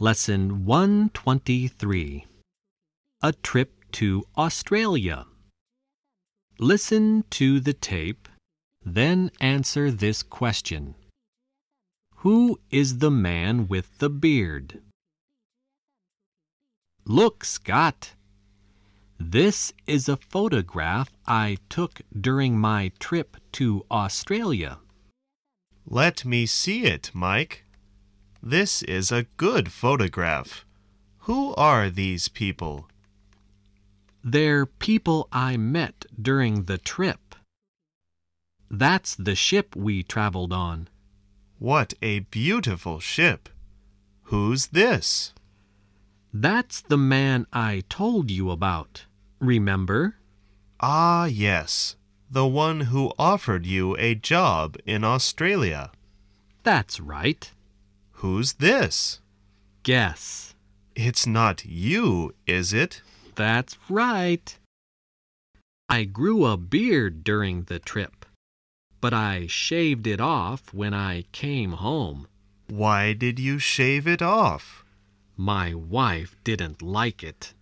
Lesson 123 A Trip to Australia. Listen to the tape, then answer this question Who is the man with the beard? Look, Scott. This is a photograph I took during my trip to Australia. Let me see it, Mike. This is a good photograph. Who are these people? They're people I met during the trip. That's the ship we traveled on. What a beautiful ship. Who's this? That's the man I told you about. Remember? Ah, yes. The one who offered you a job in Australia. That's right. Who's this? Guess. It's not you, is it? That's right. I grew a beard during the trip, but I shaved it off when I came home. Why did you shave it off? My wife didn't like it.